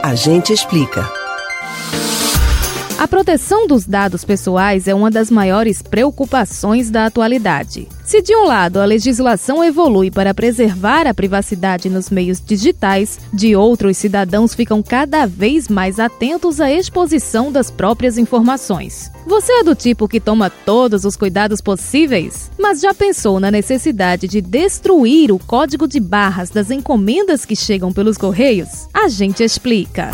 A gente explica. A proteção dos dados pessoais é uma das maiores preocupações da atualidade. Se de um lado a legislação evolui para preservar a privacidade nos meios digitais, de outro os cidadãos ficam cada vez mais atentos à exposição das próprias informações. Você é do tipo que toma todos os cuidados possíveis? Mas já pensou na necessidade de destruir o código de barras das encomendas que chegam pelos correios? A gente explica.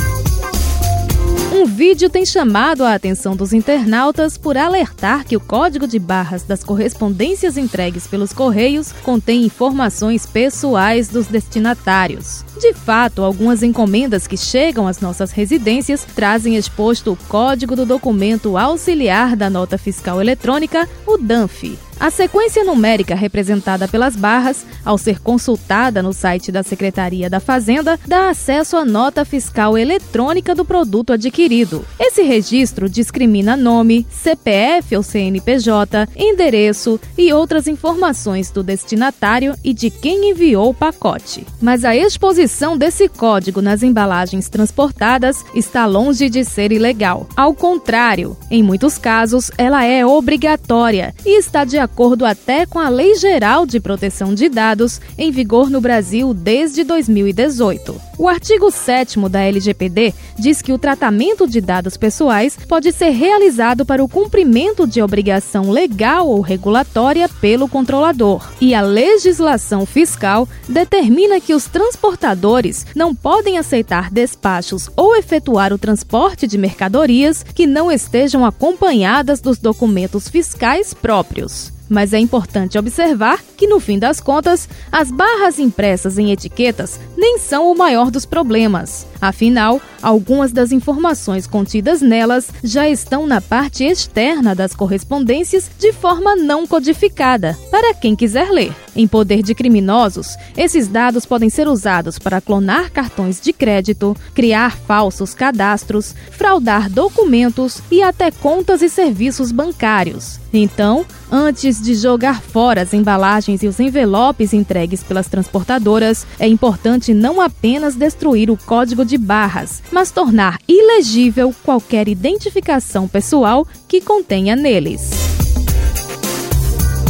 Um vídeo tem chamado a atenção dos internautas por alertar que o código de barras das correspondências entregues pelos Correios contém informações pessoais dos destinatários. De fato, algumas encomendas que chegam às nossas residências trazem exposto o código do documento auxiliar da nota fiscal eletrônica, o DANF. A sequência numérica representada pelas barras, ao ser consultada no site da Secretaria da Fazenda, dá acesso à nota fiscal eletrônica do produto adquirido. Esse registro discrimina nome, CPF ou CNPJ, endereço e outras informações do destinatário e de quem enviou o pacote. Mas a exposição desse código nas embalagens transportadas está longe de ser ilegal. Ao contrário, em muitos casos, ela é obrigatória e está de acordo até com a Lei Geral de Proteção de Dados, em vigor no Brasil desde 2018. O artigo 7 da LGPD diz que o tratamento de dados pessoais pode ser realizado para o cumprimento de obrigação legal ou regulatória pelo controlador. E a legislação fiscal determina que os transportadores não podem aceitar despachos ou efetuar o transporte de mercadorias que não estejam acompanhadas dos documentos fiscais próprios. Mas é importante observar que, no fim das contas, as barras impressas em etiquetas nem são o maior dos problemas. Afinal, algumas das informações contidas nelas já estão na parte externa das correspondências de forma não codificada, para quem quiser ler. Em poder de criminosos, esses dados podem ser usados para clonar cartões de crédito, criar falsos cadastros, fraudar documentos e até contas e serviços bancários. Então, antes de jogar fora as embalagens e os envelopes entregues pelas transportadoras, é importante não apenas destruir o código de barras, mas tornar ilegível qualquer identificação pessoal que contenha neles.